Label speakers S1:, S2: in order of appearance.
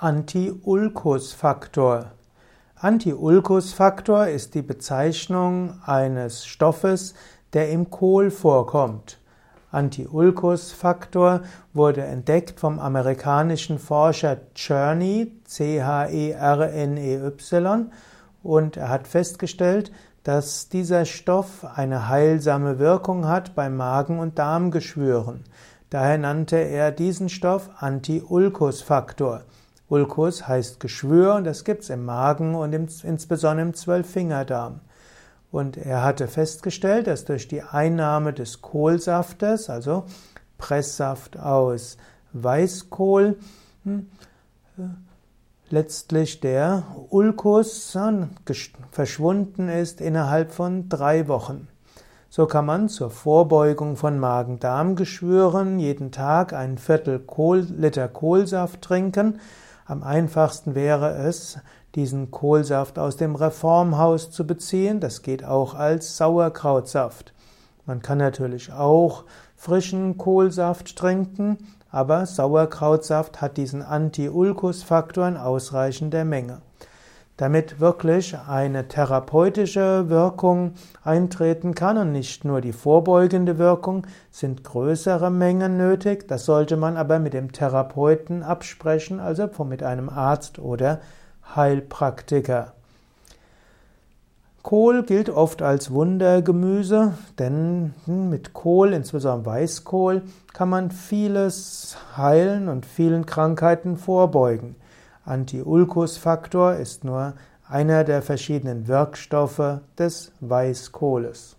S1: Anti-Ulkus-Faktor. Anti-Ulkus-Faktor ist die Bezeichnung eines Stoffes, der im Kohl vorkommt. Anti-Ulkus-Faktor wurde entdeckt vom amerikanischen Forscher Cherney, C-H-E-R-N-E-Y, und er hat festgestellt, dass dieser Stoff eine heilsame Wirkung hat bei Magen- und Darmgeschwüren. Daher nannte er diesen Stoff Anti-Ulkus-Faktor. Ulkus heißt Geschwür und das gibt's im Magen und im, insbesondere im Zwölffingerdarm. Und er hatte festgestellt, dass durch die Einnahme des Kohlsaftes, also Presssaft aus Weißkohl, hm, äh, letztlich der Ulkus verschwunden ist innerhalb von drei Wochen. So kann man zur Vorbeugung von Magen-Darm-Geschwüren jeden Tag ein Viertel Kohl, Liter Kohlsaft trinken. Am einfachsten wäre es, diesen Kohlsaft aus dem Reformhaus zu beziehen. Das geht auch als Sauerkrautsaft. Man kann natürlich auch frischen Kohlsaft trinken, aber Sauerkrautsaft hat diesen Anti-Ulkus-Faktor in ausreichender Menge. Damit wirklich eine therapeutische Wirkung eintreten kann und nicht nur die vorbeugende Wirkung, sind größere Mengen nötig. Das sollte man aber mit dem Therapeuten absprechen, also mit einem Arzt oder Heilpraktiker. Kohl gilt oft als Wundergemüse, denn mit Kohl, insbesondere Weißkohl, kann man vieles heilen und vielen Krankheiten vorbeugen. Anti-Ulkus-Faktor ist nur einer der verschiedenen Wirkstoffe des Weißkohles.